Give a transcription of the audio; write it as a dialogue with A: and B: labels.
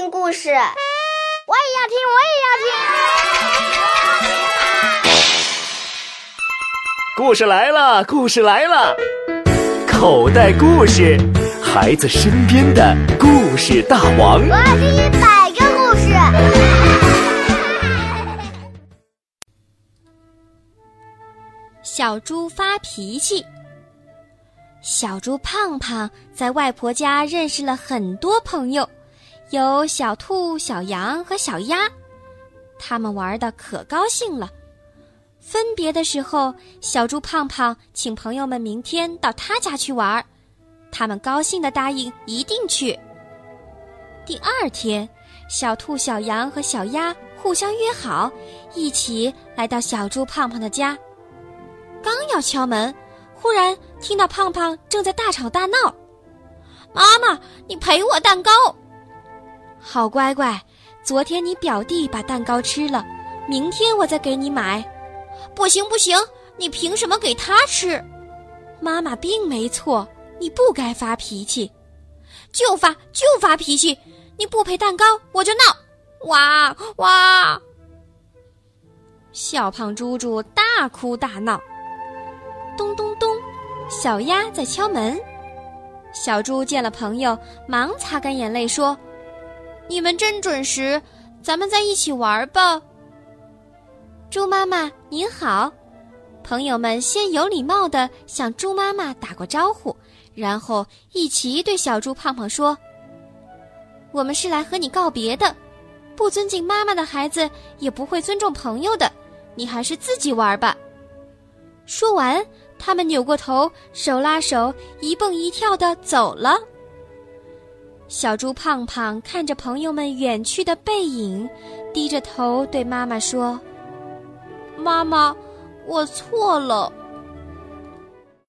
A: 听故事，我也要听，我也要听。
B: 故事来了，故事来了，口袋故事，孩子身边的故事大王。
A: 我要听一百个故事。
C: 小猪发脾气。小猪胖胖在外婆家认识了很多朋友，有小兔、小羊和小鸭，他们玩的可高兴了。分别的时候，小猪胖胖请朋友们明天到他家去玩，他们高兴的答应一定去。第二天，小兔、小羊和小鸭互相约好，一起来到小猪胖胖的家。刚要敲门。忽然听到胖胖正在大吵大闹，妈妈，你赔我蛋糕。好乖乖，昨天你表弟把蛋糕吃了，明天我再给你买。不行不行，你凭什么给他吃？妈妈并没错，你不该发脾气，就发就发脾气，你不赔蛋糕我就闹，哇哇！小胖猪猪大哭大闹。咚咚咚，小鸭在敲门。小猪见了朋友，忙擦干眼泪说：“你们真准时，咱们在一起玩吧。”猪妈妈您好，朋友们先有礼貌的向猪妈妈打过招呼，然后一起对小猪胖胖说：“我们是来和你告别的，不尊敬妈妈的孩子也不会尊重朋友的，你还是自己玩吧。”说完。他们扭过头，手拉手，一蹦一跳的走了。小猪胖胖看着朋友们远去的背影，低着头对妈妈说：“妈妈，我错了。”